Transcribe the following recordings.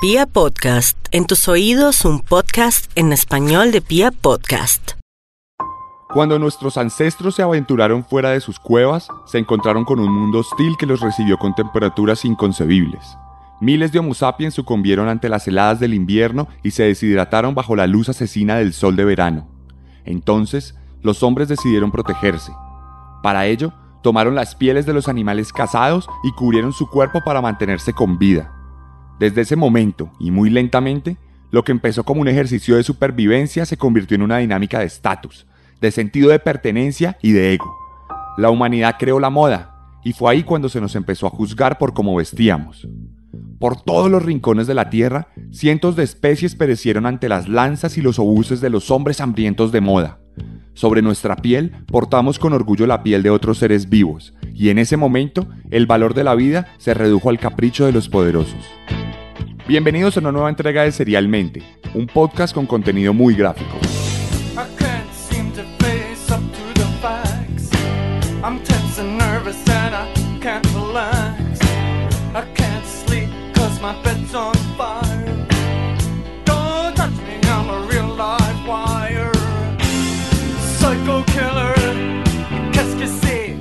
Pia Podcast, en tus oídos un podcast en español de Pia Podcast. Cuando nuestros ancestros se aventuraron fuera de sus cuevas, se encontraron con un mundo hostil que los recibió con temperaturas inconcebibles. Miles de Homo sapiens sucumbieron ante las heladas del invierno y se deshidrataron bajo la luz asesina del sol de verano. Entonces, los hombres decidieron protegerse. Para ello, tomaron las pieles de los animales cazados y cubrieron su cuerpo para mantenerse con vida. Desde ese momento, y muy lentamente, lo que empezó como un ejercicio de supervivencia se convirtió en una dinámica de estatus, de sentido de pertenencia y de ego. La humanidad creó la moda, y fue ahí cuando se nos empezó a juzgar por cómo vestíamos. Por todos los rincones de la Tierra, cientos de especies perecieron ante las lanzas y los obuses de los hombres hambrientos de moda. Sobre nuestra piel portamos con orgullo la piel de otros seres vivos, y en ese momento el valor de la vida se redujo al capricho de los poderosos. Bienvenidos a una nueva entrega de Serialmente, un podcast con contenido muy gráfico.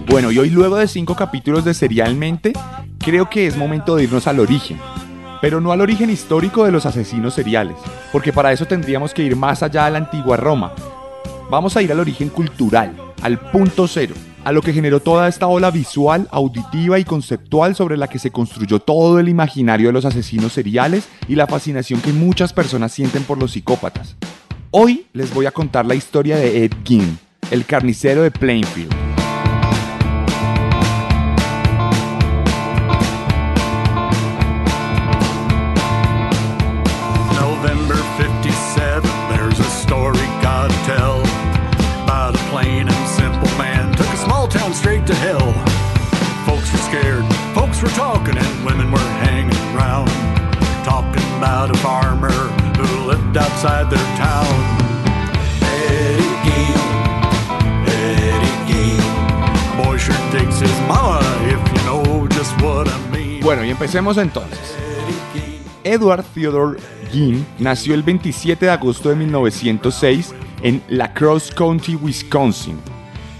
Bueno, y hoy luego de cinco capítulos de Serialmente, creo que es momento de irnos al origen. Pero no al origen histórico de los asesinos seriales, porque para eso tendríamos que ir más allá de la antigua Roma. Vamos a ir al origen cultural, al punto cero, a lo que generó toda esta ola visual, auditiva y conceptual sobre la que se construyó todo el imaginario de los asesinos seriales y la fascinación que muchas personas sienten por los psicópatas. Hoy les voy a contar la historia de Ed Gein, el carnicero de Plainfield. Were talking, and women were hanging talking about a farmer who lived outside their town. Eddie Eddie boy his mama if you know just what I mean. Bueno, y empecemos entonces. Edward Theodore Gein nació el 27 de agosto de 1906 en La Crosse County, Wisconsin.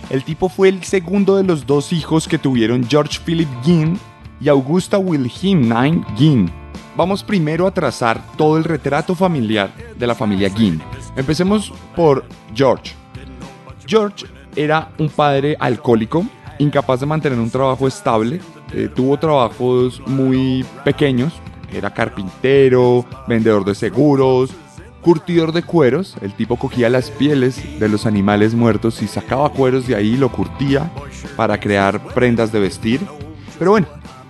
El tipo fue el segundo de los dos hijos que tuvieron George Philip Gein y Augusta Wilhelmine Gein. Vamos primero a trazar todo el retrato familiar de la familia Gein. Empecemos por George. George era un padre alcohólico, incapaz de mantener un trabajo estable, eh, tuvo trabajos muy pequeños, era carpintero, vendedor de seguros, curtidor de cueros, el tipo cogía las pieles de los animales muertos y sacaba cueros de ahí y lo curtía para crear prendas de vestir. Pero bueno,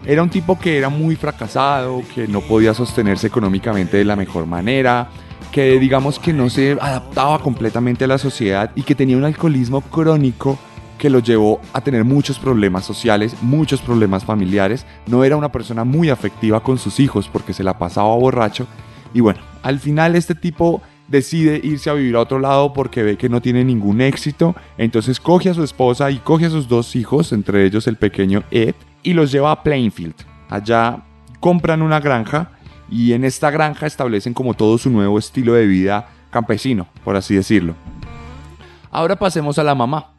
era un tipo que era muy fracasado, que no podía sostenerse económicamente de la mejor manera, que digamos que no se adaptaba completamente a la sociedad y que tenía un alcoholismo crónico que lo llevó a tener muchos problemas sociales, muchos problemas familiares. No era una persona muy afectiva con sus hijos porque se la pasaba borracho. Y bueno, al final este tipo decide irse a vivir a otro lado porque ve que no tiene ningún éxito. Entonces coge a su esposa y coge a sus dos hijos, entre ellos el pequeño Ed, y los lleva a Plainfield. Allá compran una granja y en esta granja establecen como todo su nuevo estilo de vida campesino, por así decirlo. Ahora pasemos a la mamá.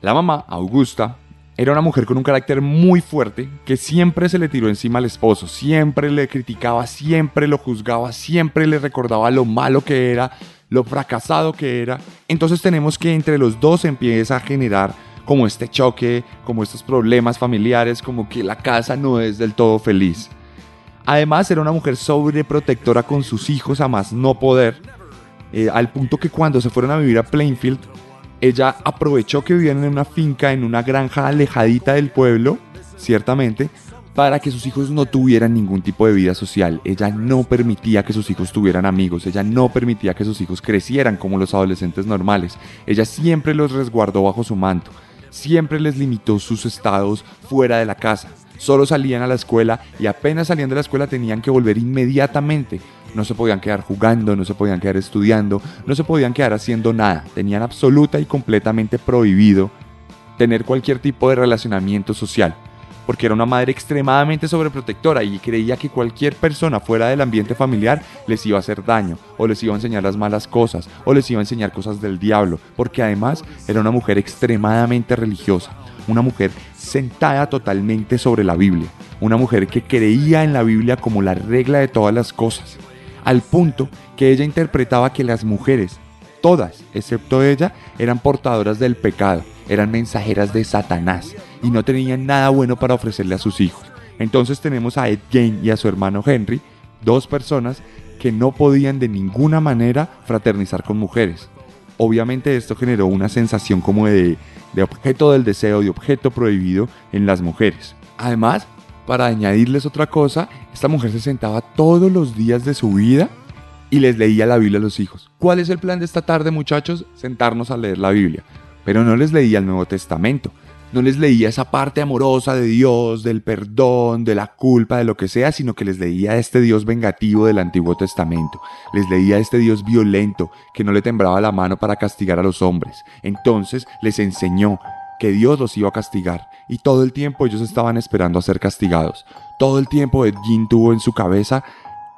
La mamá, Augusta, era una mujer con un carácter muy fuerte que siempre se le tiró encima al esposo, siempre le criticaba, siempre lo juzgaba, siempre le recordaba lo malo que era, lo fracasado que era. Entonces tenemos que entre los dos empieza a generar como este choque, como estos problemas familiares, como que la casa no es del todo feliz. Además era una mujer sobreprotectora con sus hijos a más no poder, eh, al punto que cuando se fueron a vivir a Plainfield, ella aprovechó que vivían en una finca, en una granja alejadita del pueblo, ciertamente, para que sus hijos no tuvieran ningún tipo de vida social. Ella no permitía que sus hijos tuvieran amigos, ella no permitía que sus hijos crecieran como los adolescentes normales. Ella siempre los resguardó bajo su manto, siempre les limitó sus estados fuera de la casa. Solo salían a la escuela y apenas salían de la escuela tenían que volver inmediatamente. No se podían quedar jugando, no se podían quedar estudiando, no se podían quedar haciendo nada. Tenían absoluta y completamente prohibido tener cualquier tipo de relacionamiento social. Porque era una madre extremadamente sobreprotectora y creía que cualquier persona fuera del ambiente familiar les iba a hacer daño, o les iba a enseñar las malas cosas, o les iba a enseñar cosas del diablo, porque además era una mujer extremadamente religiosa, una mujer sentada totalmente sobre la Biblia, una mujer que creía en la Biblia como la regla de todas las cosas, al punto que ella interpretaba que las mujeres, todas, excepto ella, eran portadoras del pecado, eran mensajeras de Satanás y no tenían nada bueno para ofrecerle a sus hijos. Entonces tenemos a Ed Gain y a su hermano Henry, dos personas que no podían de ninguna manera fraternizar con mujeres. Obviamente esto generó una sensación como de, de objeto del deseo, de objeto prohibido en las mujeres. Además, para añadirles otra cosa, esta mujer se sentaba todos los días de su vida y les leía la Biblia a los hijos. ¿Cuál es el plan de esta tarde, muchachos? Sentarnos a leer la Biblia. Pero no les leía el Nuevo Testamento. No les leía esa parte amorosa de Dios, del perdón, de la culpa, de lo que sea, sino que les leía este Dios vengativo del Antiguo Testamento. Les leía este Dios violento que no le temblaba la mano para castigar a los hombres. Entonces les enseñó que Dios los iba a castigar y todo el tiempo ellos estaban esperando a ser castigados. Todo el tiempo Edgin tuvo en su cabeza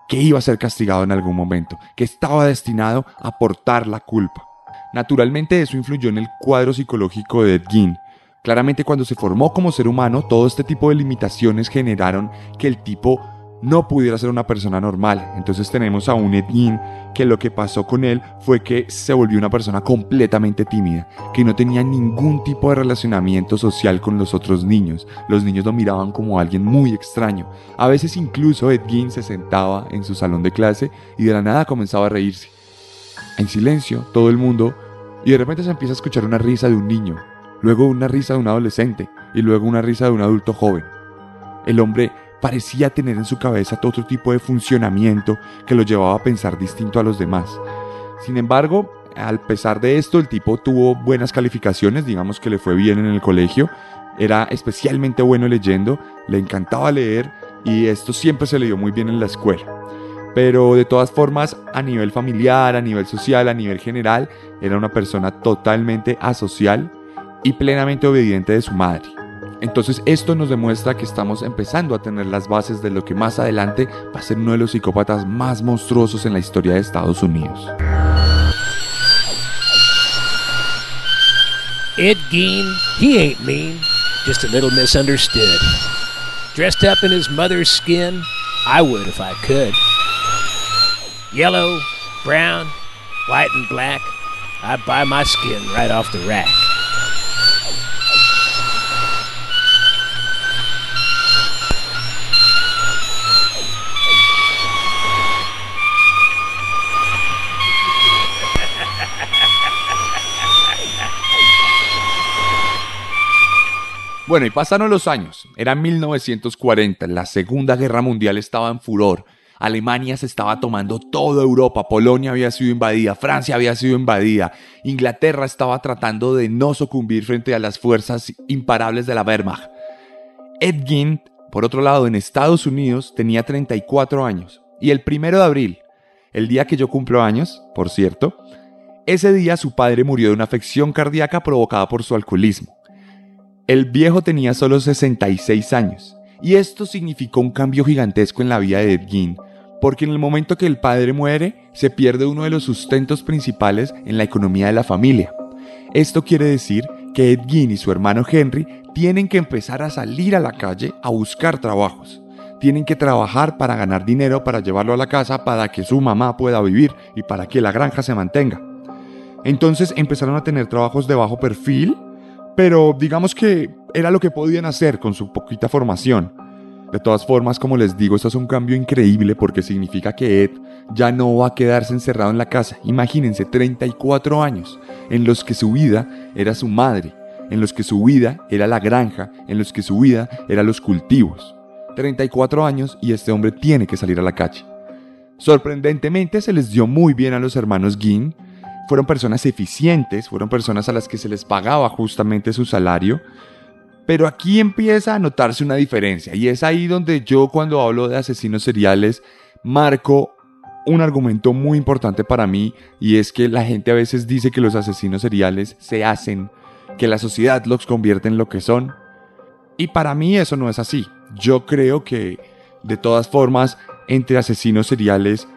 que iba a ser castigado en algún momento, que estaba destinado a portar la culpa. Naturalmente eso influyó en el cuadro psicológico de Edgin. Claramente cuando se formó como ser humano, todo este tipo de limitaciones generaron que el tipo no pudiera ser una persona normal. Entonces tenemos a un Edgin que lo que pasó con él fue que se volvió una persona completamente tímida, que no tenía ningún tipo de relacionamiento social con los otros niños. Los niños lo miraban como alguien muy extraño. A veces incluso Edgin se sentaba en su salón de clase y de la nada comenzaba a reírse. En silencio, todo el mundo, y de repente se empieza a escuchar una risa de un niño, luego una risa de un adolescente y luego una risa de un adulto joven. El hombre parecía tener en su cabeza todo otro tipo de funcionamiento que lo llevaba a pensar distinto a los demás. Sin embargo, al pesar de esto, el tipo tuvo buenas calificaciones, digamos que le fue bien en el colegio, era especialmente bueno leyendo, le encantaba leer y esto siempre se le dio muy bien en la escuela. Pero de todas formas, a nivel familiar, a nivel social, a nivel general, era una persona totalmente asocial y plenamente obediente de su madre. Entonces esto nos demuestra que estamos empezando a tener las bases de lo que más adelante va a ser uno de los psicópatas más monstruosos en la historia de Estados Unidos. Ed Gein, he ain't mean, just a little misunderstood. Dressed up in his mother's skin, I would if I could. Yellow, brown, white, and black, I'd buy my skin right off the rack. Bueno, y pasaron los años. Era 1940, la Segunda Guerra Mundial estaba en furor. Alemania se estaba tomando toda Europa, Polonia había sido invadida, Francia había sido invadida, Inglaterra estaba tratando de no sucumbir frente a las fuerzas imparables de la Wehrmacht. Ed Gein, por otro lado, en Estados Unidos tenía 34 años y el primero de abril, el día que yo cumplo años, por cierto, ese día su padre murió de una afección cardíaca provocada por su alcoholismo. El viejo tenía solo 66 años, y esto significó un cambio gigantesco en la vida de Ed Gein, porque en el momento que el padre muere, se pierde uno de los sustentos principales en la economía de la familia. Esto quiere decir que Ed Gein y su hermano Henry tienen que empezar a salir a la calle a buscar trabajos. Tienen que trabajar para ganar dinero para llevarlo a la casa para que su mamá pueda vivir y para que la granja se mantenga. Entonces empezaron a tener trabajos de bajo perfil, pero digamos que era lo que podían hacer con su poquita formación. De todas formas, como les digo, esto es un cambio increíble porque significa que Ed ya no va a quedarse encerrado en la casa. Imagínense, 34 años en los que su vida era su madre, en los que su vida era la granja, en los que su vida era los cultivos. 34 años y este hombre tiene que salir a la calle. Sorprendentemente se les dio muy bien a los hermanos Ginn, fueron personas eficientes, fueron personas a las que se les pagaba justamente su salario, pero aquí empieza a notarse una diferencia y es ahí donde yo cuando hablo de asesinos seriales marco un argumento muy importante para mí y es que la gente a veces dice que los asesinos seriales se hacen, que la sociedad los convierte en lo que son. Y para mí eso no es así. Yo creo que, de todas formas, entre asesinos seriales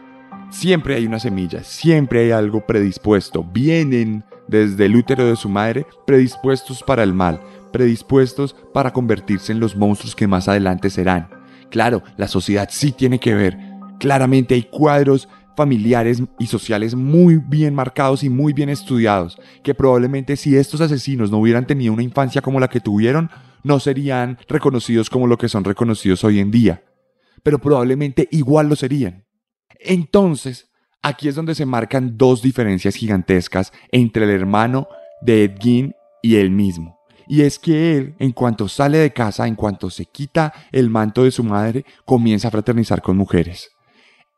siempre hay una semilla, siempre hay algo predispuesto. Vienen desde el útero de su madre predispuestos para el mal, predispuestos para convertirse en los monstruos que más adelante serán. Claro, la sociedad sí tiene que ver. Claramente hay cuadros familiares y sociales muy bien marcados y muy bien estudiados, que probablemente si estos asesinos no hubieran tenido una infancia como la que tuvieron, no serían reconocidos como lo que son reconocidos hoy en día. Pero probablemente igual lo serían. Entonces, aquí es donde se marcan dos diferencias gigantescas entre el hermano de Ed Gein y él mismo. Y es que él, en cuanto sale de casa, en cuanto se quita el manto de su madre, comienza a fraternizar con mujeres.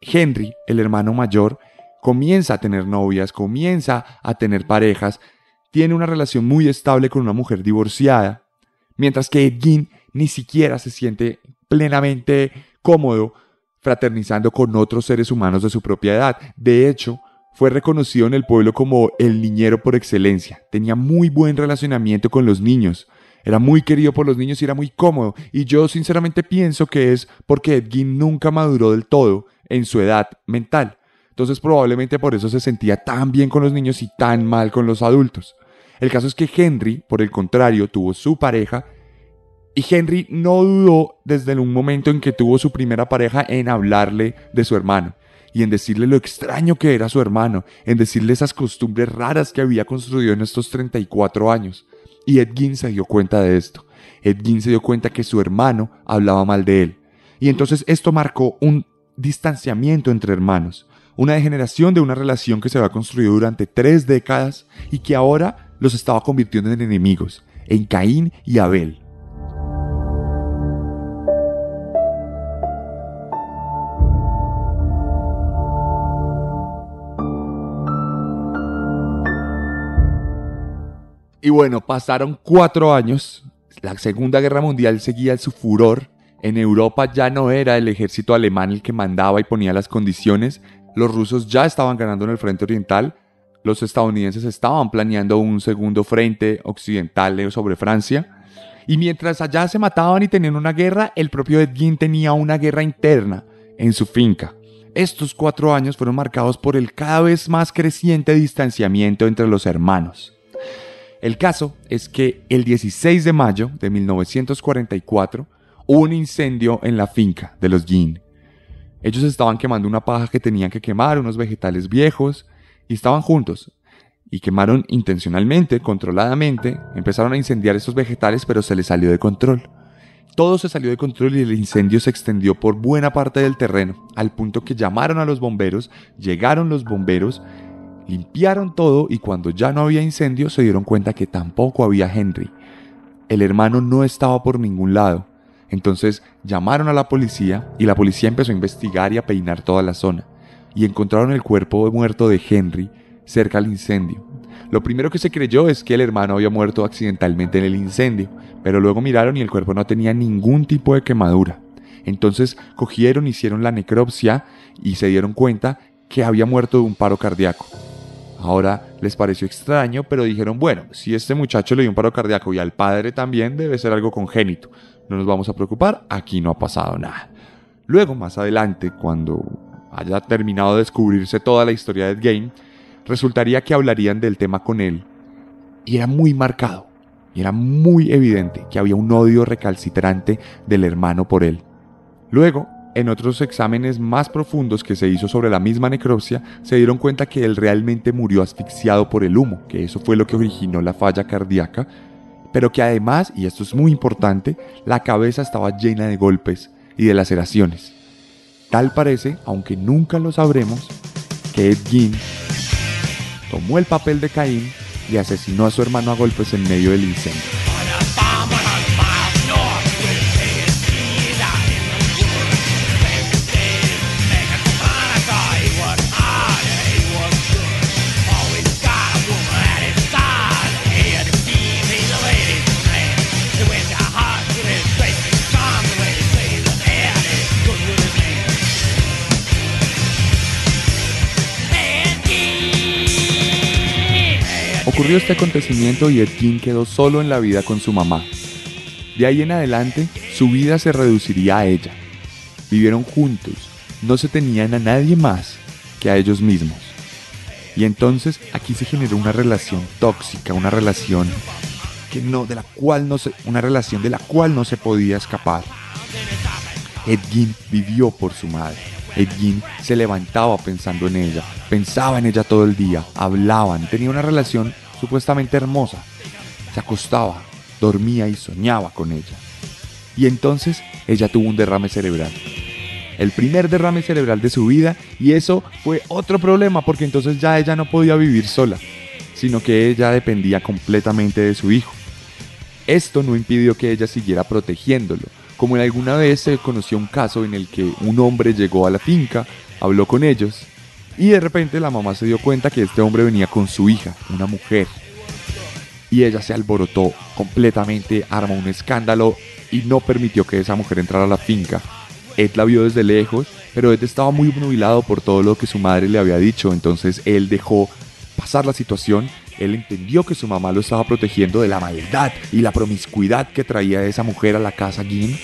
Henry, el hermano mayor, comienza a tener novias, comienza a tener parejas, tiene una relación muy estable con una mujer divorciada, mientras que Ed Gein ni siquiera se siente plenamente cómodo fraternizando con otros seres humanos de su propia edad. De hecho, fue reconocido en el pueblo como el niñero por excelencia. Tenía muy buen relacionamiento con los niños. Era muy querido por los niños y era muy cómodo. Y yo sinceramente pienso que es porque Edgin nunca maduró del todo en su edad mental. Entonces probablemente por eso se sentía tan bien con los niños y tan mal con los adultos. El caso es que Henry, por el contrario, tuvo su pareja y Henry no dudó desde un momento en que tuvo su primera pareja en hablarle de su hermano y en decirle lo extraño que era su hermano, en decirle esas costumbres raras que había construido en estos 34 años. Y Ed se dio cuenta de esto. Ed se dio cuenta que su hermano hablaba mal de él. Y entonces esto marcó un distanciamiento entre hermanos, una degeneración de una relación que se había construido durante tres décadas y que ahora los estaba convirtiendo en enemigos, en Caín y Abel. Y bueno, pasaron cuatro años, la Segunda Guerra Mundial seguía su furor, en Europa ya no era el ejército alemán el que mandaba y ponía las condiciones, los rusos ya estaban ganando en el frente oriental, los estadounidenses estaban planeando un segundo frente occidental sobre Francia, y mientras allá se mataban y tenían una guerra, el propio Edgin tenía una guerra interna en su finca. Estos cuatro años fueron marcados por el cada vez más creciente distanciamiento entre los hermanos. El caso es que el 16 de mayo de 1944 hubo un incendio en la finca de los Yin. Ellos estaban quemando una paja que tenían que quemar, unos vegetales viejos, y estaban juntos. Y quemaron intencionalmente, controladamente, empezaron a incendiar esos vegetales, pero se les salió de control. Todo se salió de control y el incendio se extendió por buena parte del terreno, al punto que llamaron a los bomberos, llegaron los bomberos Limpiaron todo y cuando ya no había incendio se dieron cuenta que tampoco había Henry. El hermano no estaba por ningún lado. Entonces llamaron a la policía y la policía empezó a investigar y a peinar toda la zona. Y encontraron el cuerpo muerto de Henry cerca al incendio. Lo primero que se creyó es que el hermano había muerto accidentalmente en el incendio, pero luego miraron y el cuerpo no tenía ningún tipo de quemadura. Entonces cogieron, hicieron la necropsia y se dieron cuenta que había muerto de un paro cardíaco. Ahora les pareció extraño, pero dijeron, bueno, si este muchacho le dio un paro cardíaco y al padre también debe ser algo congénito. No nos vamos a preocupar, aquí no ha pasado nada. Luego, más adelante, cuando haya terminado de descubrirse toda la historia de Ed Game, resultaría que hablarían del tema con él. Y era muy marcado, y era muy evidente que había un odio recalcitrante del hermano por él. Luego, en otros exámenes más profundos que se hizo sobre la misma necropsia, se dieron cuenta que él realmente murió asfixiado por el humo, que eso fue lo que originó la falla cardíaca, pero que además, y esto es muy importante, la cabeza estaba llena de golpes y de laceraciones. Tal parece, aunque nunca lo sabremos, que Ed Gein tomó el papel de Caín y asesinó a su hermano a golpes en medio del incendio. Ocurrió este acontecimiento y Ed quedó solo en la vida con su mamá. De ahí en adelante, su vida se reduciría a ella. Vivieron juntos, no se tenían a nadie más que a ellos mismos. Y entonces aquí se generó una relación tóxica, una relación que no, de la cual no se, una relación de la cual no se podía escapar. Edgin vivió por su madre. Edgin se levantaba pensando en ella, pensaba en ella todo el día, hablaban, tenía una relación supuestamente hermosa. Se acostaba, dormía y soñaba con ella. Y entonces ella tuvo un derrame cerebral. El primer derrame cerebral de su vida y eso fue otro problema porque entonces ya ella no podía vivir sola, sino que ella dependía completamente de su hijo. Esto no impidió que ella siguiera protegiéndolo, como en alguna vez se conoció un caso en el que un hombre llegó a la finca, habló con ellos y de repente la mamá se dio cuenta que este hombre venía con su hija, una mujer. Y ella se alborotó completamente, armó un escándalo y no permitió que esa mujer entrara a la finca. Ed la vio desde lejos, pero Ed estaba muy nubilado por todo lo que su madre le había dicho, entonces él dejó pasar la situación, él entendió que su mamá lo estaba protegiendo de la maldad y la promiscuidad que traía esa mujer a la casa Gin.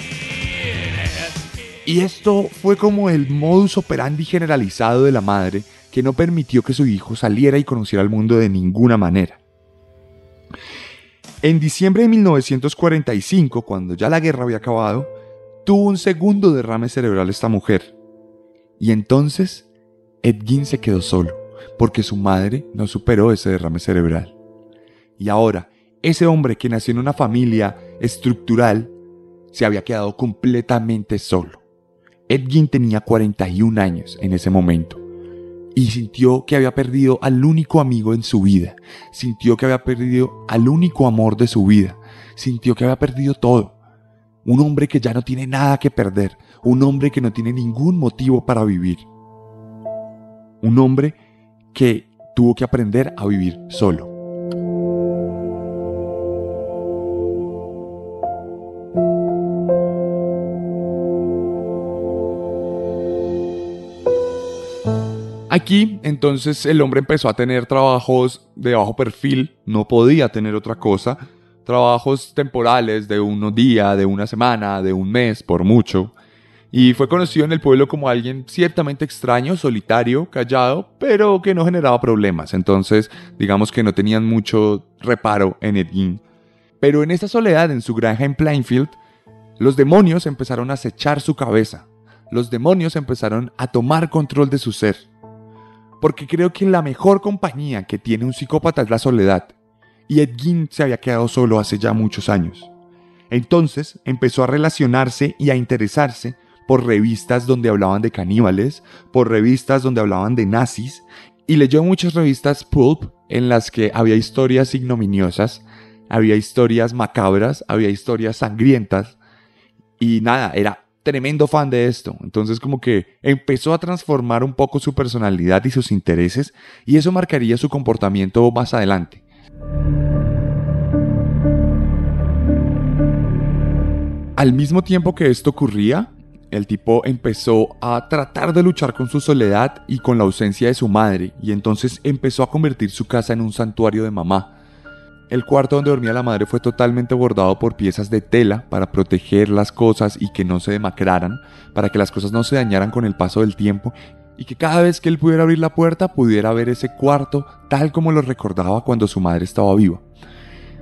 Y esto fue como el modus operandi generalizado de la madre que no permitió que su hijo saliera y conociera el mundo de ninguna manera. En diciembre de 1945, cuando ya la guerra había acabado, tuvo un segundo derrame cerebral esta mujer. Y entonces Edgin se quedó solo, porque su madre no superó ese derrame cerebral. Y ahora, ese hombre que nació en una familia estructural se había quedado completamente solo. Edgin tenía 41 años en ese momento y sintió que había perdido al único amigo en su vida, sintió que había perdido al único amor de su vida, sintió que había perdido todo. Un hombre que ya no tiene nada que perder, un hombre que no tiene ningún motivo para vivir. Un hombre que tuvo que aprender a vivir solo. Aquí entonces el hombre empezó a tener trabajos de bajo perfil, no podía tener otra cosa, trabajos temporales de unos días, de una semana, de un mes, por mucho. Y fue conocido en el pueblo como alguien ciertamente extraño, solitario, callado, pero que no generaba problemas. Entonces, digamos que no tenían mucho reparo en Edgin. Pero en esta soledad, en su granja en Plainfield, los demonios empezaron a acechar su cabeza. Los demonios empezaron a tomar control de su ser. Porque creo que la mejor compañía que tiene un psicópata es la soledad y Edgin se había quedado solo hace ya muchos años. Entonces empezó a relacionarse y a interesarse por revistas donde hablaban de caníbales, por revistas donde hablaban de nazis, y leyó muchas revistas pulp en las que había historias ignominiosas, había historias macabras, había historias sangrientas, y nada, era tremendo fan de esto. Entonces como que empezó a transformar un poco su personalidad y sus intereses, y eso marcaría su comportamiento más adelante. Al mismo tiempo que esto ocurría, el tipo empezó a tratar de luchar con su soledad y con la ausencia de su madre, y entonces empezó a convertir su casa en un santuario de mamá. El cuarto donde dormía la madre fue totalmente bordado por piezas de tela para proteger las cosas y que no se demacraran, para que las cosas no se dañaran con el paso del tiempo y que cada vez que él pudiera abrir la puerta pudiera ver ese cuarto tal como lo recordaba cuando su madre estaba viva.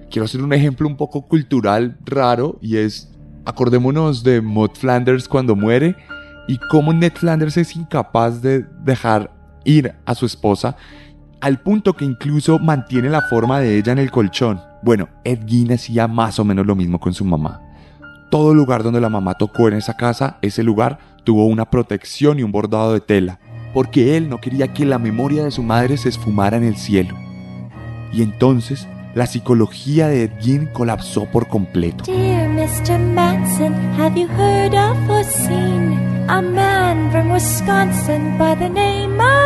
Quiero hacer un ejemplo un poco cultural raro y es Acordémonos de Maud Flanders cuando muere y cómo Ned Flanders es incapaz de dejar ir a su esposa al punto que incluso mantiene la forma de ella en el colchón. Bueno, Ed hacía más o menos lo mismo con su mamá. Todo lugar donde la mamá tocó en esa casa, ese lugar tuvo una protección y un bordado de tela, porque él no quería que la memoria de su madre se esfumara en el cielo. Y entonces la psicología de Ed colapsó por completo. Mr. Manson, have you heard of or seen a man from Wisconsin by the name of?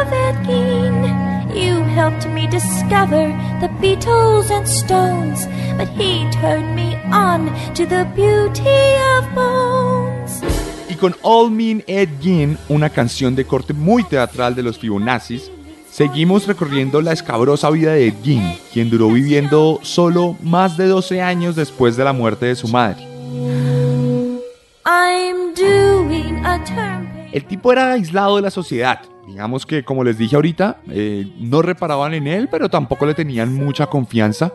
You helped me discover the Beatles and Stones, but he turned me on to the beauty of bones. Y con All Mean Again, una canción de corte muy teatral de los Fibonaccis, Seguimos recorriendo la escabrosa vida de Ed Gein, quien duró viviendo solo más de 12 años después de la muerte de su madre. El tipo era aislado de la sociedad, Digamos que, como les dije ahorita, eh, no reparaban en él, pero tampoco le tenían mucha confianza.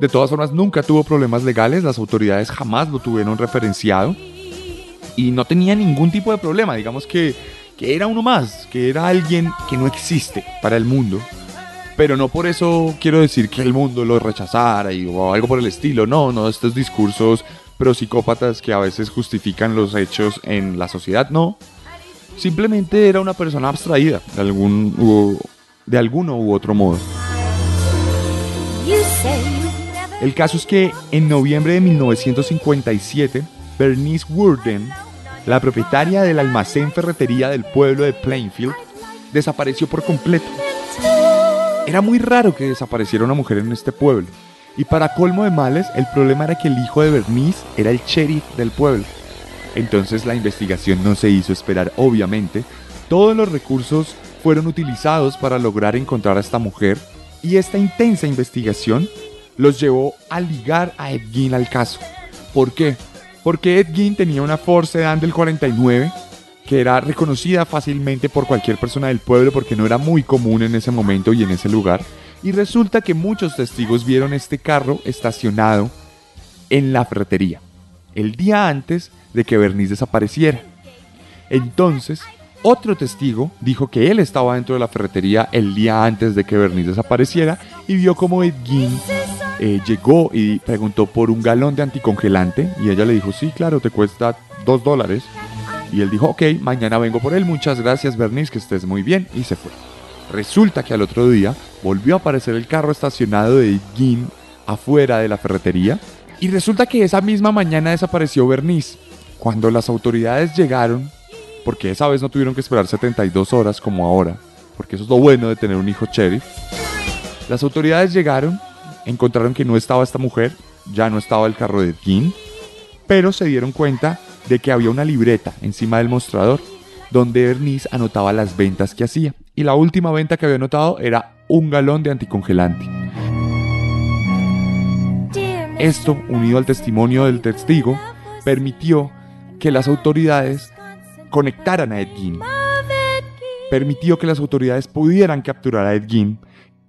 De todas formas, nunca tuvo problemas legales, las autoridades jamás lo tuvieron referenciado y no tenía ningún tipo de problema. Digamos que, que era uno más, que era alguien que no existe para el mundo. Pero no por eso quiero decir que el mundo lo rechazara y, o algo por el estilo. No, no, estos discursos pro psicópatas que a veces justifican los hechos en la sociedad, no. Simplemente era una persona abstraída de algún u, de alguno u otro modo. El caso es que en noviembre de 1957, Bernice Worden, la propietaria del almacén ferretería del pueblo de Plainfield, desapareció por completo. Era muy raro que desapareciera una mujer en este pueblo. Y para colmo de males, el problema era que el hijo de Bernice era el sheriff del pueblo. Entonces la investigación no se hizo esperar, obviamente. Todos los recursos fueron utilizados para lograr encontrar a esta mujer y esta intensa investigación los llevó a ligar a Ed Gein al caso. ¿Por qué? Porque Ed Gein tenía una Ford Sedan del 49 que era reconocida fácilmente por cualquier persona del pueblo porque no era muy común en ese momento y en ese lugar. Y resulta que muchos testigos vieron este carro estacionado en la ferretería el día antes de que Bernice desapareciera. Entonces, otro testigo dijo que él estaba dentro de la ferretería el día antes de que Bernice desapareciera y vio como Edgin eh, llegó y preguntó por un galón de anticongelante y ella le dijo, sí, claro, te cuesta dos dólares. Y él dijo, ok, mañana vengo por él, muchas gracias Bernice, que estés muy bien, y se fue. Resulta que al otro día volvió a aparecer el carro estacionado de Edgin afuera de la ferretería y resulta que esa misma mañana desapareció Bernice. Cuando las autoridades llegaron, porque esa vez no tuvieron que esperar 72 horas como ahora, porque eso es lo bueno de tener un hijo sheriff, las autoridades llegaron, encontraron que no estaba esta mujer, ya no estaba el carro de Dean, pero se dieron cuenta de que había una libreta encima del mostrador donde Bernice anotaba las ventas que hacía. Y la última venta que había anotado era un galón de anticongelante. Esto, unido al testimonio del testigo, permitió que las autoridades conectaran a Ed Permitió que las autoridades pudieran capturar a Ed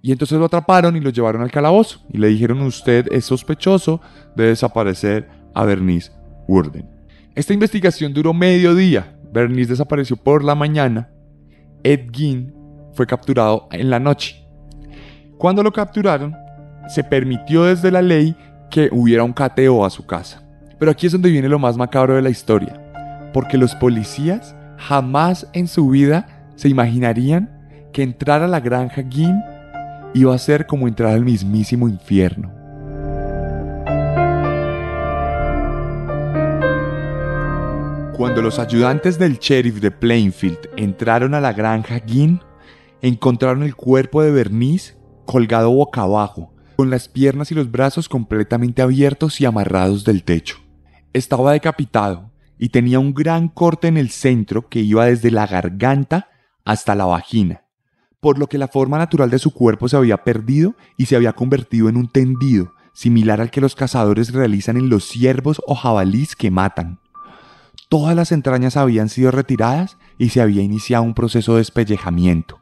y entonces lo atraparon y lo llevaron al calabozo y le dijeron usted es sospechoso de desaparecer a Bernice Worden. Esta investigación duró medio día. Bernice desapareció por la mañana. Ed fue capturado en la noche. Cuando lo capturaron, se permitió desde la ley que hubiera un cateo a su casa. Pero aquí es donde viene lo más macabro de la historia, porque los policías jamás en su vida se imaginarían que entrar a la granja Gin iba a ser como entrar al mismísimo infierno. Cuando los ayudantes del sheriff de Plainfield entraron a la granja Gin, encontraron el cuerpo de Bernice colgado boca abajo, con las piernas y los brazos completamente abiertos y amarrados del techo. Estaba decapitado y tenía un gran corte en el centro que iba desde la garganta hasta la vagina, por lo que la forma natural de su cuerpo se había perdido y se había convertido en un tendido, similar al que los cazadores realizan en los ciervos o jabalís que matan. Todas las entrañas habían sido retiradas y se había iniciado un proceso de despellejamiento.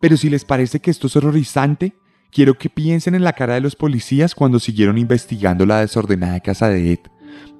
Pero si les parece que esto es horrorizante, Quiero que piensen en la cara de los policías cuando siguieron investigando la desordenada casa de Ed,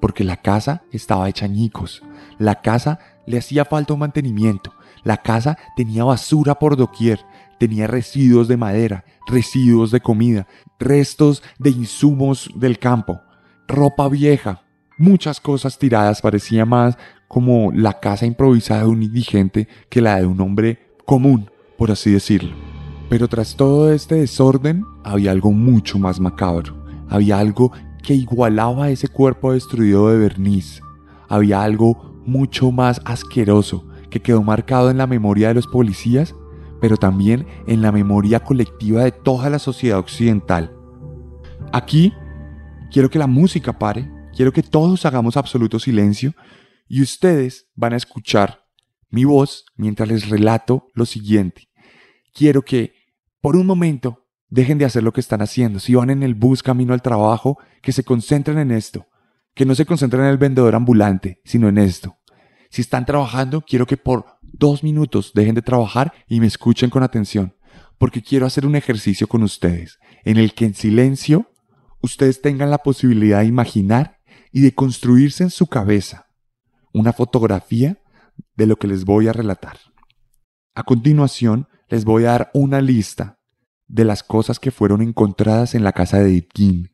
porque la casa estaba hecha añicos, la casa le hacía falta un mantenimiento, la casa tenía basura por doquier, tenía residuos de madera, residuos de comida, restos de insumos del campo, ropa vieja, muchas cosas tiradas, parecía más como la casa improvisada de un indigente que la de un hombre común, por así decirlo. Pero tras todo este desorden había algo mucho más macabro. Había algo que igualaba a ese cuerpo destruido de Bernice. Había algo mucho más asqueroso que quedó marcado en la memoria de los policías, pero también en la memoria colectiva de toda la sociedad occidental. Aquí quiero que la música pare, quiero que todos hagamos absoluto silencio y ustedes van a escuchar mi voz mientras les relato lo siguiente. Quiero que por un momento, dejen de hacer lo que están haciendo. Si van en el bus camino al trabajo, que se concentren en esto. Que no se concentren en el vendedor ambulante, sino en esto. Si están trabajando, quiero que por dos minutos dejen de trabajar y me escuchen con atención, porque quiero hacer un ejercicio con ustedes, en el que en silencio ustedes tengan la posibilidad de imaginar y de construirse en su cabeza una fotografía de lo que les voy a relatar. A continuación, les voy a dar una lista de las cosas que fueron encontradas en la casa de Edith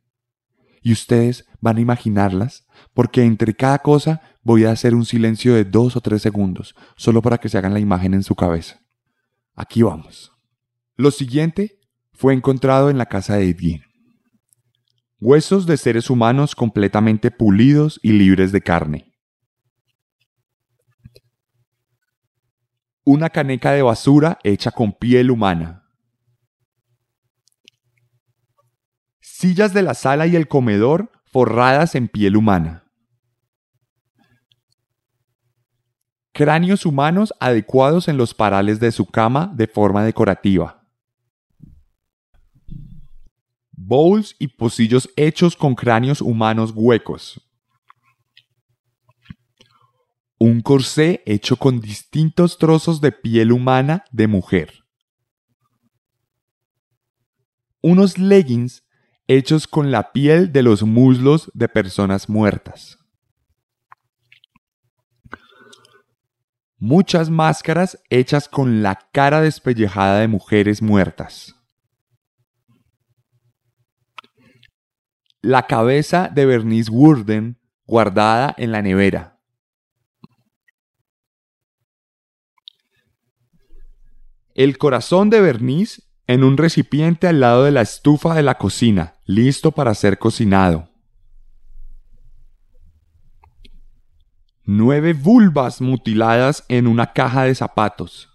Y ustedes van a imaginarlas, porque entre cada cosa voy a hacer un silencio de dos o tres segundos, solo para que se hagan la imagen en su cabeza. Aquí vamos. Lo siguiente fue encontrado en la casa de Edith Huesos de seres humanos completamente pulidos y libres de carne. Una caneca de basura hecha con piel humana. Sillas de la sala y el comedor forradas en piel humana. Cráneos humanos adecuados en los parales de su cama de forma decorativa. bowls y pocillos hechos con cráneos humanos huecos. Un corsé hecho con distintos trozos de piel humana de mujer. Unos leggings hechos con la piel de los muslos de personas muertas. Muchas máscaras hechas con la cara despellejada de mujeres muertas. la cabeza de Bernice Worden guardada en la nevera. El corazón de Bernice en un recipiente al lado de la estufa de la cocina, listo para ser cocinado. Nueve vulvas mutiladas en una caja de zapatos.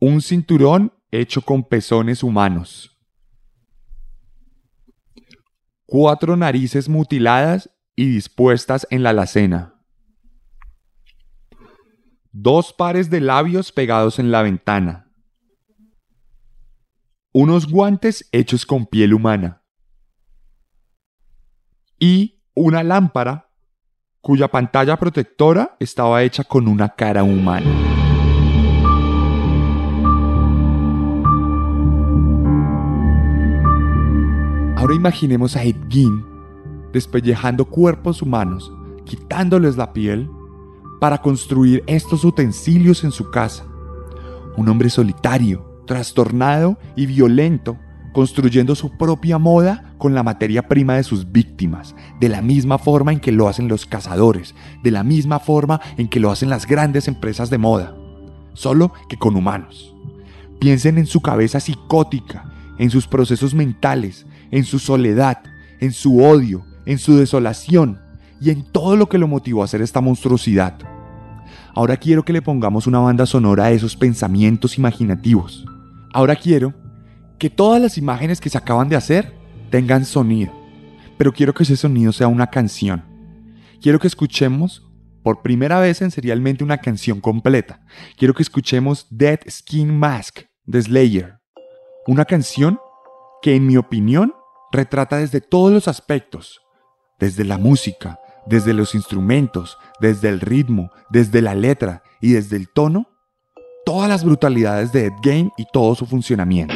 Un cinturón hecho con pezones humanos. cuatro narices mutiladas y dispuestas en la alacena. Dos pares de labios pegados en la ventana. Unos guantes hechos con piel humana. Y una lámpara cuya pantalla protectora estaba hecha con una cara humana. Ahora imaginemos a Edgin despellejando cuerpos humanos, quitándoles la piel, para construir estos utensilios en su casa. Un hombre solitario, trastornado y violento, construyendo su propia moda con la materia prima de sus víctimas, de la misma forma en que lo hacen los cazadores, de la misma forma en que lo hacen las grandes empresas de moda, solo que con humanos. Piensen en su cabeza psicótica, en sus procesos mentales, en su soledad, en su odio, en su desolación y en todo lo que lo motivó a hacer esta monstruosidad. Ahora quiero que le pongamos una banda sonora a esos pensamientos imaginativos. Ahora quiero que todas las imágenes que se acaban de hacer tengan sonido, pero quiero que ese sonido sea una canción. Quiero que escuchemos por primera vez en serialmente una canción completa. Quiero que escuchemos Dead Skin Mask de Slayer. Una canción que en mi opinión retrata desde todos los aspectos, desde la música, desde los instrumentos, desde el ritmo, desde la letra y desde el tono, todas las brutalidades de Ed y todo su funcionamiento.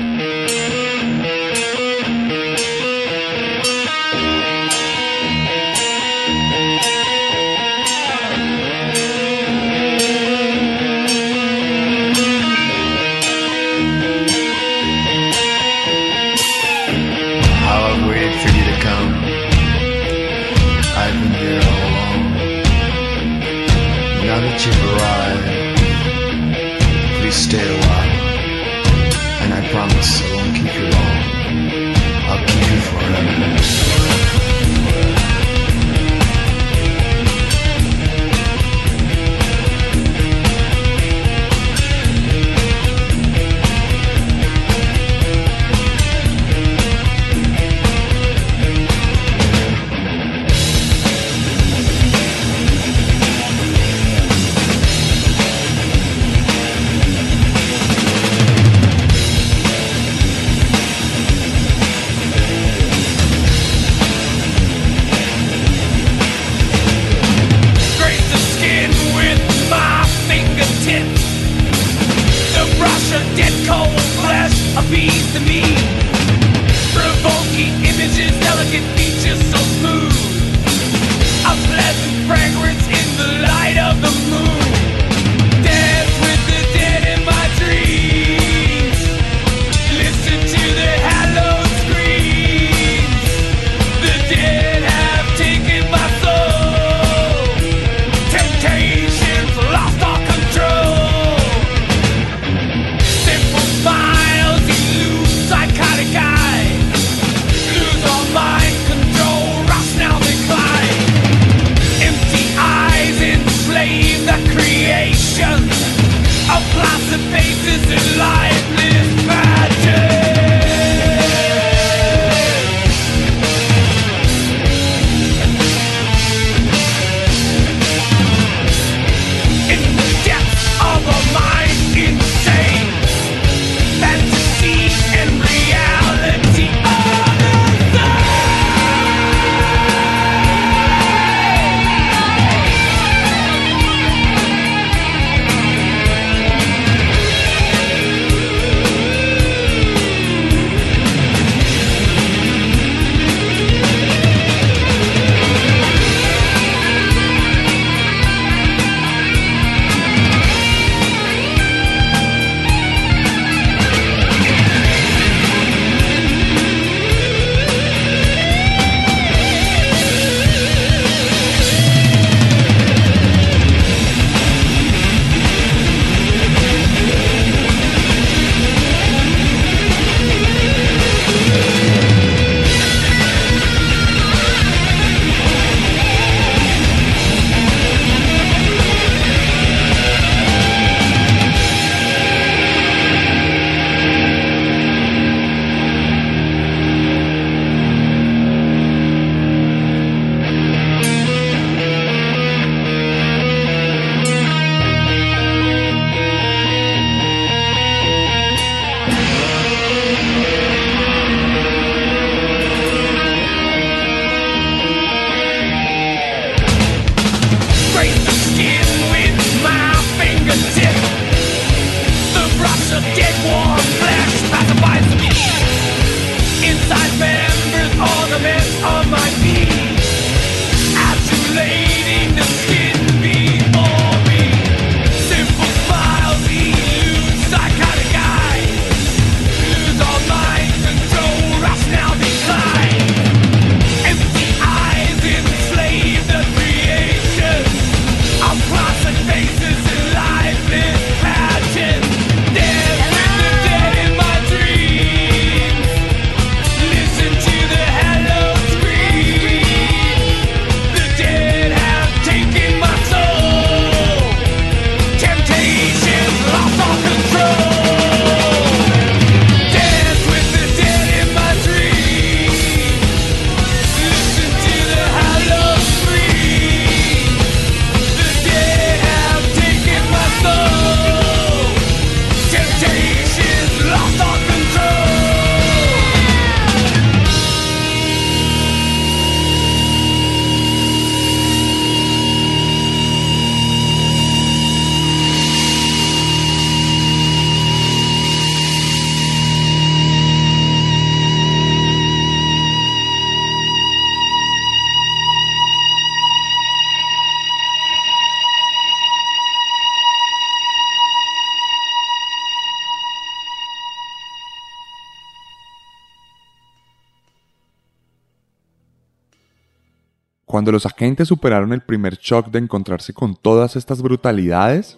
Cuando los agentes superaron el primer shock de encontrarse con todas estas brutalidades,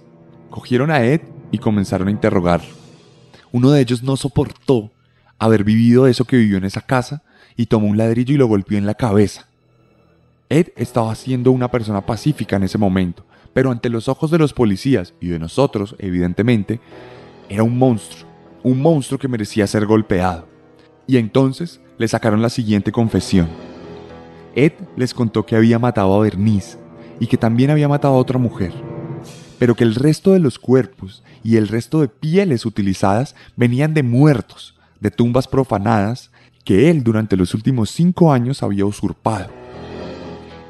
cogieron a Ed y comenzaron a interrogarlo. Uno de ellos no soportó haber vivido eso que vivió en esa casa y tomó un ladrillo y lo golpeó en la cabeza. Ed estaba siendo una persona pacífica en ese momento, pero ante los ojos de los policías y de nosotros, evidentemente, era un monstruo, un monstruo que merecía ser golpeado. Y entonces le sacaron la siguiente confesión. Ed les contó que había matado a Bernice y que también había matado a otra mujer, pero que el resto de los cuerpos y el resto de pieles utilizadas venían de muertos, de tumbas profanadas que él durante los últimos cinco años había usurpado.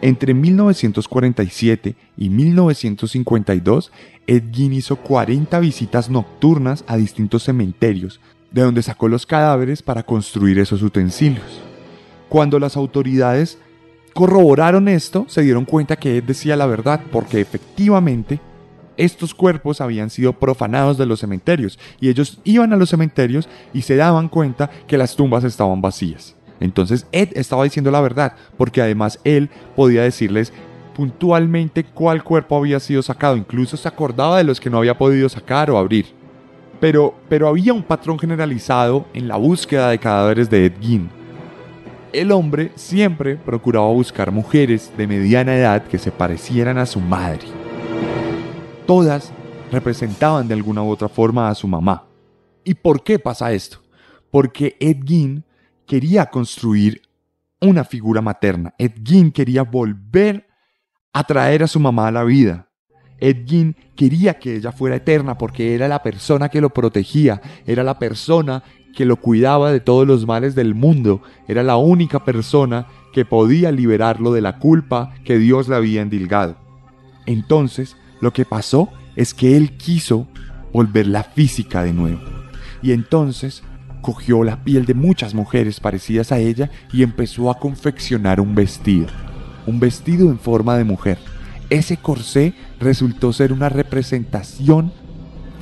Entre 1947 y 1952, Ed hizo 40 visitas nocturnas a distintos cementerios, de donde sacó los cadáveres para construir esos utensilios. Cuando las autoridades corroboraron esto, se dieron cuenta que Ed decía la verdad, porque efectivamente estos cuerpos habían sido profanados de los cementerios, y ellos iban a los cementerios y se daban cuenta que las tumbas estaban vacías. Entonces Ed estaba diciendo la verdad, porque además él podía decirles puntualmente cuál cuerpo había sido sacado, incluso se acordaba de los que no había podido sacar o abrir. Pero, pero había un patrón generalizado en la búsqueda de cadáveres de Ed Gein. El hombre siempre procuraba buscar mujeres de mediana edad que se parecieran a su madre. Todas representaban de alguna u otra forma a su mamá. ¿Y por qué pasa esto? Porque Ed quería construir una figura materna. Ed quería volver a traer a su mamá a la vida. Ed quería que ella fuera eterna porque era la persona que lo protegía, era la persona que lo cuidaba de todos los males del mundo, era la única persona que podía liberarlo de la culpa que Dios le había endilgado. Entonces, lo que pasó es que él quiso volverla física de nuevo. Y entonces cogió la piel de muchas mujeres parecidas a ella y empezó a confeccionar un vestido. Un vestido en forma de mujer. Ese corsé resultó ser una representación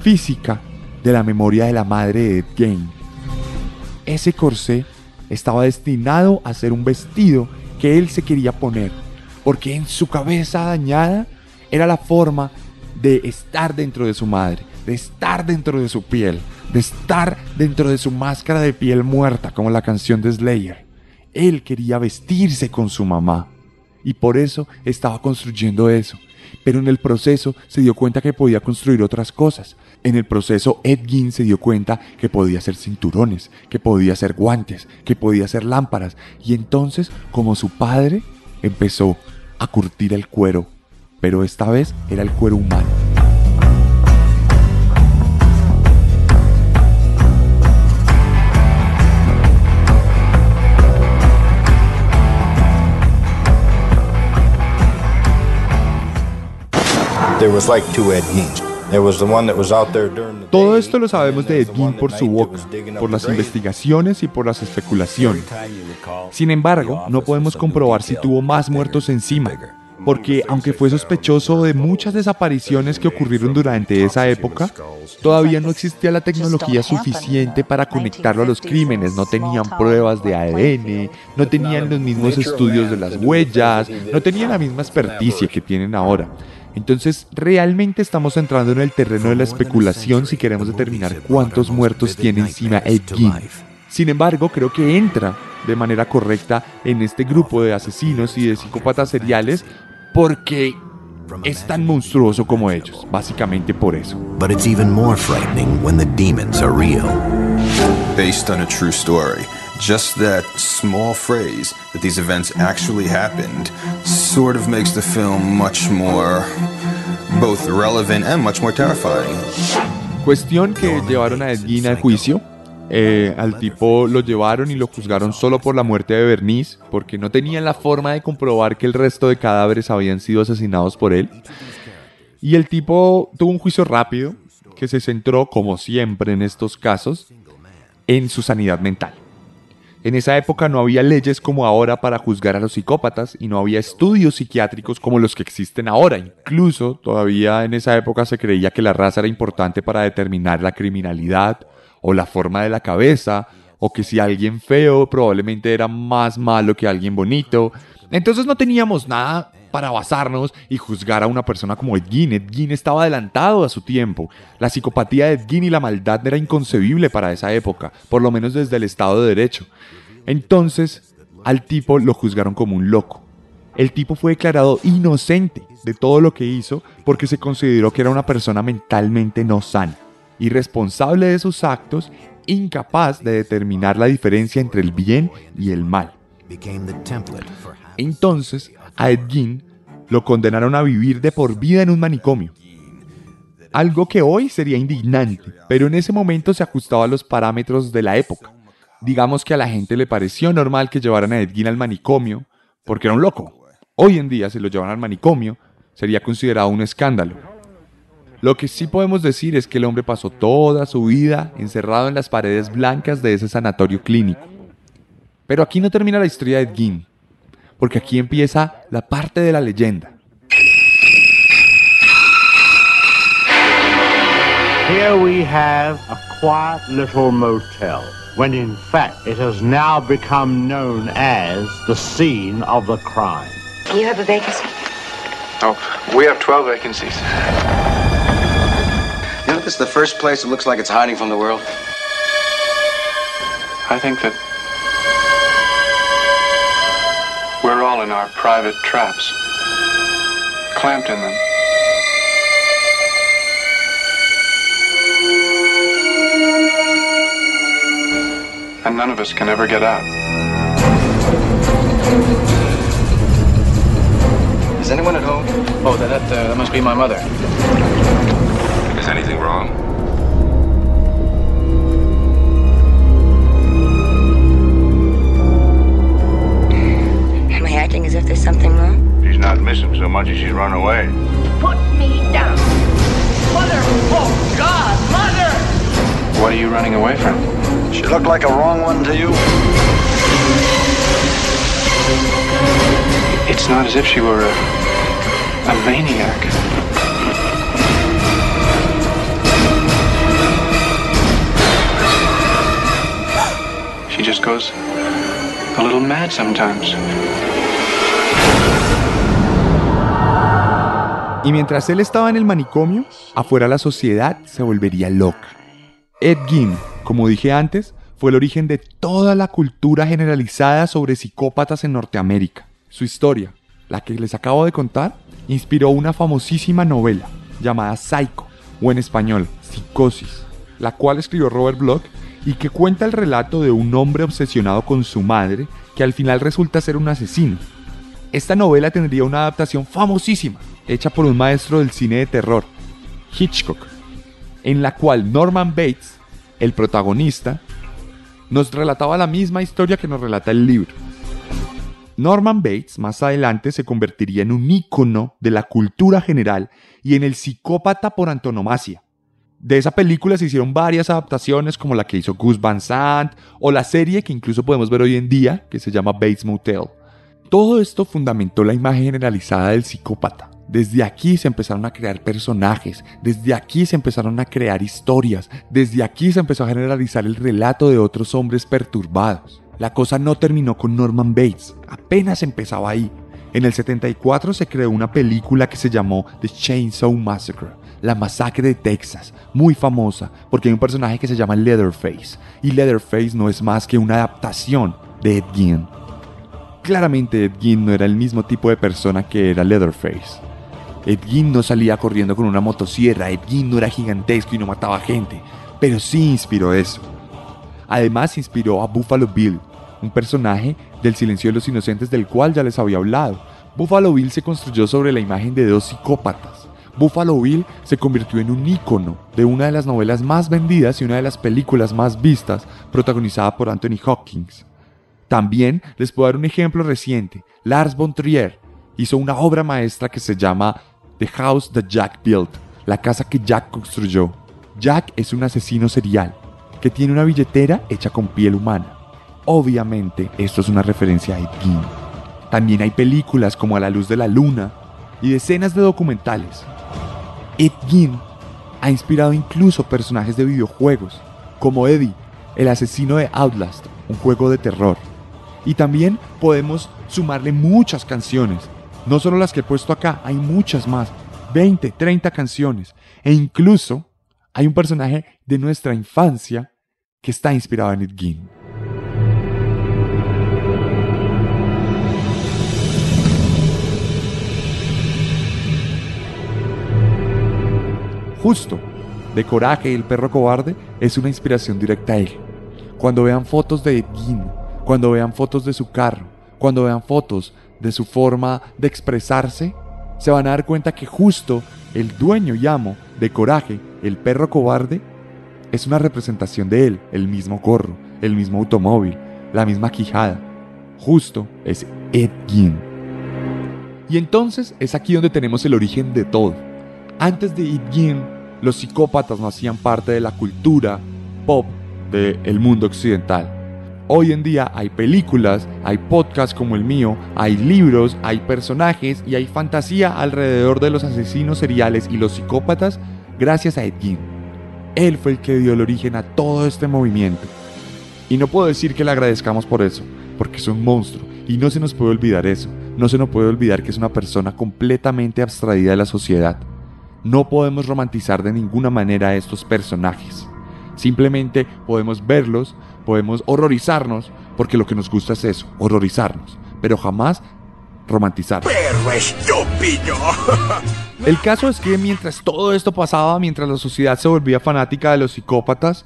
física de la memoria de la madre de Ed. Ese corsé estaba destinado a ser un vestido que él se quería poner, porque en su cabeza dañada era la forma de estar dentro de su madre, de estar dentro de su piel, de estar dentro de su máscara de piel muerta, como la canción de Slayer. Él quería vestirse con su mamá y por eso estaba construyendo eso. Pero en el proceso se dio cuenta que podía construir otras cosas. En el proceso Ed Gein se dio cuenta que podía hacer cinturones, que podía hacer guantes, que podía hacer lámparas. Y entonces, como su padre, empezó a curtir el cuero. Pero esta vez era el cuero humano. There was like two Ed Geins. There was the one that was out there during the Todo esto lo sabemos de then Ed there was the one Gein por su boca, por las investigaciones y por las especulaciones. Sin embargo, no podemos comprobar si tuvo más muertos encima, porque aunque fue sospechoso de muchas desapariciones que ocurrieron durante esa época, todavía no existía la tecnología suficiente para conectarlo a los crímenes, no tenían pruebas de ADN, no tenían los mismos estudios de las huellas, no tenían la misma experticia que tienen ahora. Entonces, realmente estamos entrando en el terreno de la especulación si queremos determinar cuántos muertos tiene encima Ed Gein. Sin embargo, creo que entra de manera correcta en este grupo de asesinos y de psicópatas seriales porque es tan monstruoso como ellos, básicamente por eso. But it's even more frightening when the demons are real. based on a true story. Just that small phrase that these events actually happened sort of makes the film much more both relevant and much more terrifying. Cuestión que llevaron a Ed Gein al juicio. Eh, al tipo lo llevaron y lo juzgaron solo por la muerte de Bernice, porque no tenían la forma de comprobar que el resto de cadáveres habían sido asesinados por él. Y el tipo tuvo un juicio rápido que se centró, como siempre en estos casos, en su sanidad mental. En esa época no había leyes como ahora para juzgar a los psicópatas y no había estudios psiquiátricos como los que existen ahora. Incluso todavía en esa época se creía que la raza era importante para determinar la criminalidad o la forma de la cabeza o que si alguien feo probablemente era más malo que alguien bonito. Entonces no teníamos nada para basarnos y juzgar a una persona como Ed Gein. Ed Gein estaba adelantado a su tiempo. La psicopatía de Ed Gein y la maldad era inconcebible para esa época, por lo menos desde el Estado de Derecho. Entonces, al tipo lo juzgaron como un loco. El tipo fue declarado inocente de todo lo que hizo porque se consideró que era una persona mentalmente no sana, irresponsable de sus actos, incapaz de determinar la diferencia entre el bien y el mal. Entonces, a lo condenaron a vivir de por vida en un manicomio. Algo que hoy sería indignante, pero en ese momento se ajustaba a los parámetros de la época. Digamos que a la gente le pareció normal que llevaran a Ed Gein al manicomio porque era un loco. Hoy en día, si lo llevan al manicomio, sería considerado un escándalo. Lo que sí podemos decir es que el hombre pasó toda su vida encerrado en las paredes blancas de ese sanatorio clínico. Pero aquí no termina la historia de Ed Gein, porque aquí empieza la parte de la leyenda. Here we have a quiet little motel, when in fact it has now become known as the scene of the crime. You have a vacancy? Oh, we have 12 vacancies. You know, this is the first place that looks like it's hiding from the world. I think that our private traps, clamped in them. And none of us can ever get out. Is anyone at home? Oh, that, that, uh, that must be my mother. Is anything wrong? Acting as if there's something wrong? She's not missing so much as she's run away. Put me down. Mother! Oh, God! Mother! What are you running away from? She looked like a wrong one to you? It's not as if she were a, a maniac. She just goes a little mad sometimes. Y mientras él estaba en el manicomio, afuera la sociedad se volvería loca. Ed Gein, como dije antes, fue el origen de toda la cultura generalizada sobre psicópatas en Norteamérica. Su historia, la que les acabo de contar, inspiró una famosísima novela llamada Psycho, o en español, Psicosis, la cual escribió Robert Bloch y que cuenta el relato de un hombre obsesionado con su madre que al final resulta ser un asesino. Esta novela tendría una adaptación famosísima, hecha por un maestro del cine de terror, Hitchcock, en la cual Norman Bates, el protagonista, nos relataba la misma historia que nos relata el libro. Norman Bates más adelante se convertiría en un ícono de la cultura general y en el psicópata por antonomasia. De esa película se hicieron varias adaptaciones como la que hizo Gus Van Sant o la serie que incluso podemos ver hoy en día que se llama Bates Motel. Todo esto fundamentó la imagen generalizada del psicópata. Desde aquí se empezaron a crear personajes, desde aquí se empezaron a crear historias, desde aquí se empezó a generalizar el relato de otros hombres perturbados. La cosa no terminó con Norman Bates, apenas empezaba ahí. En el 74 se creó una película que se llamó The Chainsaw Massacre, la masacre de Texas, muy famosa porque hay un personaje que se llama Leatherface, y Leatherface no es más que una adaptación de Ed Gein. Claramente Ed Gein no era el mismo tipo de persona que era Leatherface. Ed Gein no salía corriendo con una motosierra, Ed Gein no era gigantesco y no mataba gente, pero sí inspiró eso. Además inspiró a Buffalo Bill, un personaje del Silencio de los Inocentes del cual ya les había hablado. Buffalo Bill se construyó sobre la imagen de dos psicópatas. Buffalo Bill se convirtió en un ícono de una de las novelas más vendidas y una de las películas más vistas, protagonizada por Anthony Hopkins. También les puedo dar un ejemplo reciente. Lars von Trier hizo una obra maestra que se llama The House That Jack Built, la casa que Jack construyó. Jack es un asesino serial que tiene una billetera hecha con piel humana. Obviamente, esto es una referencia a Ed Gein. También hay películas como A la luz de la luna y decenas de documentales. Ed Gein ha inspirado incluso personajes de videojuegos, como Eddie, el asesino de Outlast, un juego de terror. Y también podemos sumarle muchas canciones, no solo las que he puesto acá, hay muchas más, 20, 30 canciones. E incluso hay un personaje de nuestra infancia que está inspirado en Ed. Justo, de Coraje y el perro cobarde es una inspiración directa a él. Cuando vean fotos de Ed Gein, cuando vean fotos de su carro, cuando vean fotos de su forma de expresarse, se van a dar cuenta que justo el dueño y amo de Coraje, el perro cobarde, es una representación de él, el mismo gorro, el mismo automóvil, la misma quijada. Justo es Ed Gein. Y entonces es aquí donde tenemos el origen de todo. Antes de Ed Gein, los psicópatas no hacían parte de la cultura pop del mundo occidental. Hoy en día hay películas, hay podcasts como el mío, hay libros, hay personajes y hay fantasía alrededor de los asesinos seriales y los psicópatas gracias a Ed. Él fue el que dio el origen a todo este movimiento. Y no puedo decir que le agradezcamos por eso, porque es un monstruo y no se nos puede olvidar eso. No se nos puede olvidar que es una persona completamente abstraída de la sociedad. No podemos romantizar de ninguna manera a estos personajes. Simplemente podemos verlos, podemos horrorizarnos, porque lo que nos gusta es eso, horrorizarnos, pero jamás romantizar. ¡Perro estúpido! El caso es que mientras todo esto pasaba, mientras la sociedad se volvía fanática de los psicópatas,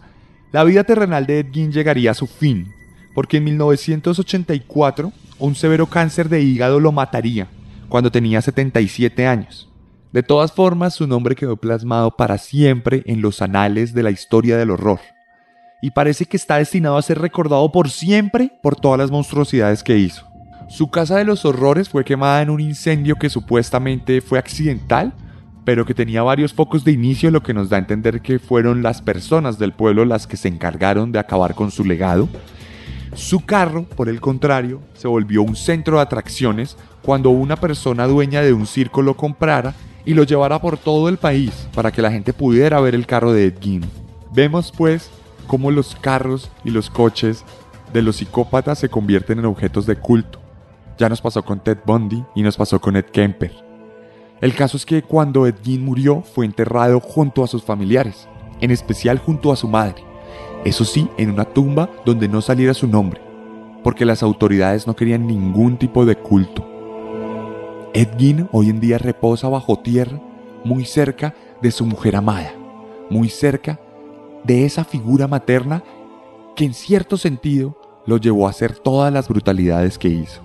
la vida terrenal de Ed Gein llegaría a su fin, porque en 1984 un severo cáncer de hígado lo mataría cuando tenía 77 años. De todas formas, su nombre quedó plasmado para siempre en los anales de la historia del horror, y parece que está destinado a ser recordado por siempre por todas las monstruosidades que hizo. Su casa de los horrores fue quemada en un incendio que supuestamente fue accidental, pero que tenía varios focos de inicio, lo que nos da a entender que fueron las personas del pueblo las que se encargaron de acabar con su legado. Su carro, por el contrario, se volvió un centro de atracciones cuando una persona dueña de un circo lo comprara y lo llevara por todo el país para que la gente pudiera ver el carro de Ed Gein. Vemos pues cómo los carros y los coches de los psicópatas se convierten en objetos de culto. Ya nos pasó con Ted Bundy y nos pasó con Ed Kemper. El caso es que cuando Ed Gein murió fue enterrado junto a sus familiares, en especial junto a su madre. Eso sí, en una tumba donde no saliera su nombre, porque las autoridades no querían ningún tipo de culto. Ed Gein hoy en día reposa bajo tierra, muy cerca de su mujer amada, muy cerca de esa figura materna que en cierto sentido lo llevó a hacer todas las brutalidades que hizo.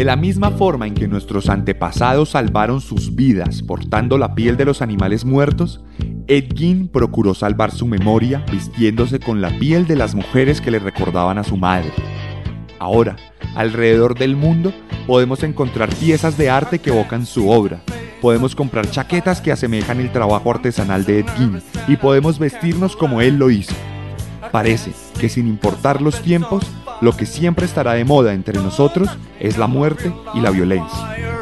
De la misma forma en que nuestros antepasados salvaron sus vidas portando la piel de los animales muertos, Ed Gein procuró salvar su memoria vistiéndose con la piel de las mujeres que le recordaban a su madre. Ahora, alrededor del mundo, podemos encontrar piezas de arte que evocan su obra. Podemos comprar chaquetas que asemejan el trabajo artesanal de Ed y podemos vestirnos como él lo hizo. Parece que sin importar los tiempos, lo que siempre estará de moda entre nosotros es la muerte y la violencia.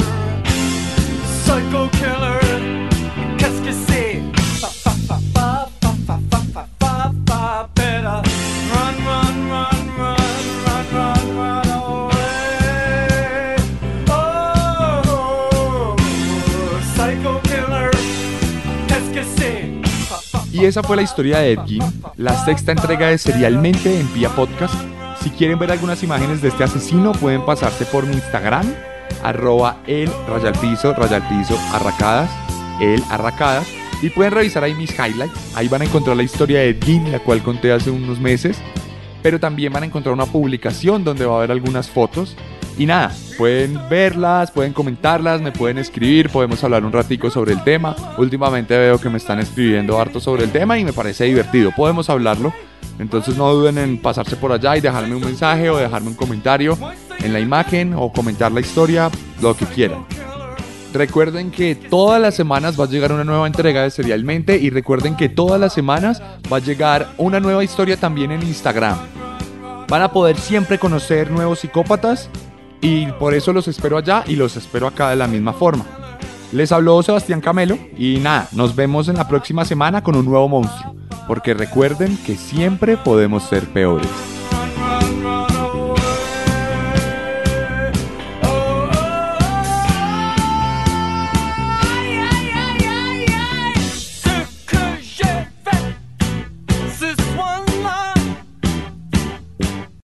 Esa fue la historia de Ed Gein, la sexta entrega de Serialmente en Pia Podcast. Si quieren ver algunas imágenes de este asesino, pueden pasarse por mi Instagram, arroba el rayalpiso, rayalpiso, arracadas, el arracadas. Y pueden revisar ahí mis highlights. Ahí van a encontrar la historia de Ed Gein, la cual conté hace unos meses. Pero también van a encontrar una publicación donde va a haber algunas fotos. Y nada, pueden verlas, pueden comentarlas, me pueden escribir, podemos hablar un ratico sobre el tema. Últimamente veo que me están escribiendo harto sobre el tema y me parece divertido. Podemos hablarlo. Entonces no duden en pasarse por allá y dejarme un mensaje o dejarme un comentario en la imagen o comentar la historia, lo que quieran. Recuerden que todas las semanas va a llegar una nueva entrega de Serialmente y recuerden que todas las semanas va a llegar una nueva historia también en Instagram. Van a poder siempre conocer nuevos psicópatas y por eso los espero allá y los espero acá de la misma forma. Les habló Sebastián Camelo y nada, nos vemos en la próxima semana con un nuevo monstruo, porque recuerden que siempre podemos ser peores.